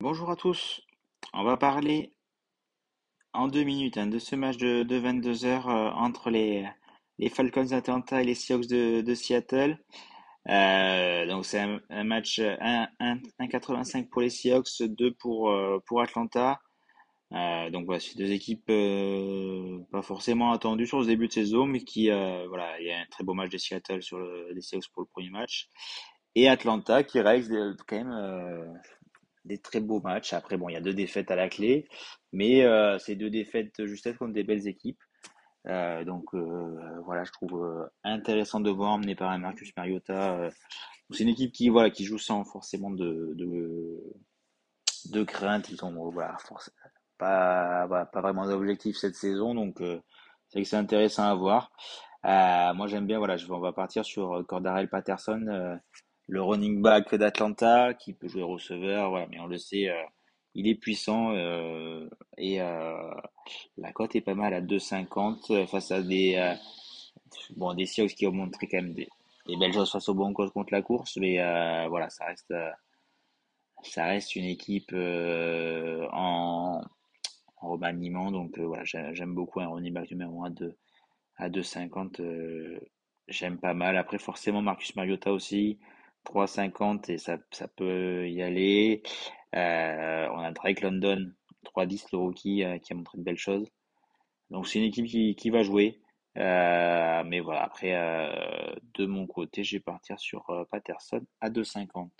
Bonjour à tous, on va parler en deux minutes hein, de ce match de, 22 heures euh, entre les, Falcons d'Atlanta et les Seahawks de Seattle. Euh, donc c'est un, match 1,85 pour les Seahawks, 2 pour, euh, pour Atlanta. donc voilà, c'est deux équipes pas forcément attendues sur ce début de saison, mais qui voilà, il y a un très beau match des Seattle sur le, Seahawks pour le premier match. Et Atlanta qui reste quand même des très beaux matchs. Après, bon, il y a deux défaites à la clé, mais euh, c'est deux défaites juste contre des belles équipes. Euh, donc euh, voilà, je trouve intéressant de voir emmené par un Marcus Mariota. c'est une équipe qui voilà qui joue sans forcément de de, crainte. Ils ont voilà pas pas vraiment d'objectif cette saison, donc c'est que c'est intéressant à voir. moi j'aime bien voilà, je, on va partir sur Cordarel Patterson le running back d'Atlanta qui peut jouer receveur, voilà, mais on le sait, euh, il est puissant euh, et euh, la cote est pas mal à 2,50 face à des bon des Seahawks qui ont montré quand même des, belles choses face au Broncos contre la course, mais voilà, ça reste ça reste une équipe en, en remaniement, donc voilà, j'aime beaucoup un running back numéro 1 de, à 2,50 j'aime pas mal. Après, forcément, Marcus Mariota aussi. 3,50 et ça, peut y aller. Euh, on a Drake London, 3,10 le rookie euh, qui a montré de belles choses. Donc c'est une équipe qui, qui va jouer. Euh, mais voilà, après, de mon côté, je vais partir sur Patterson à 2,50.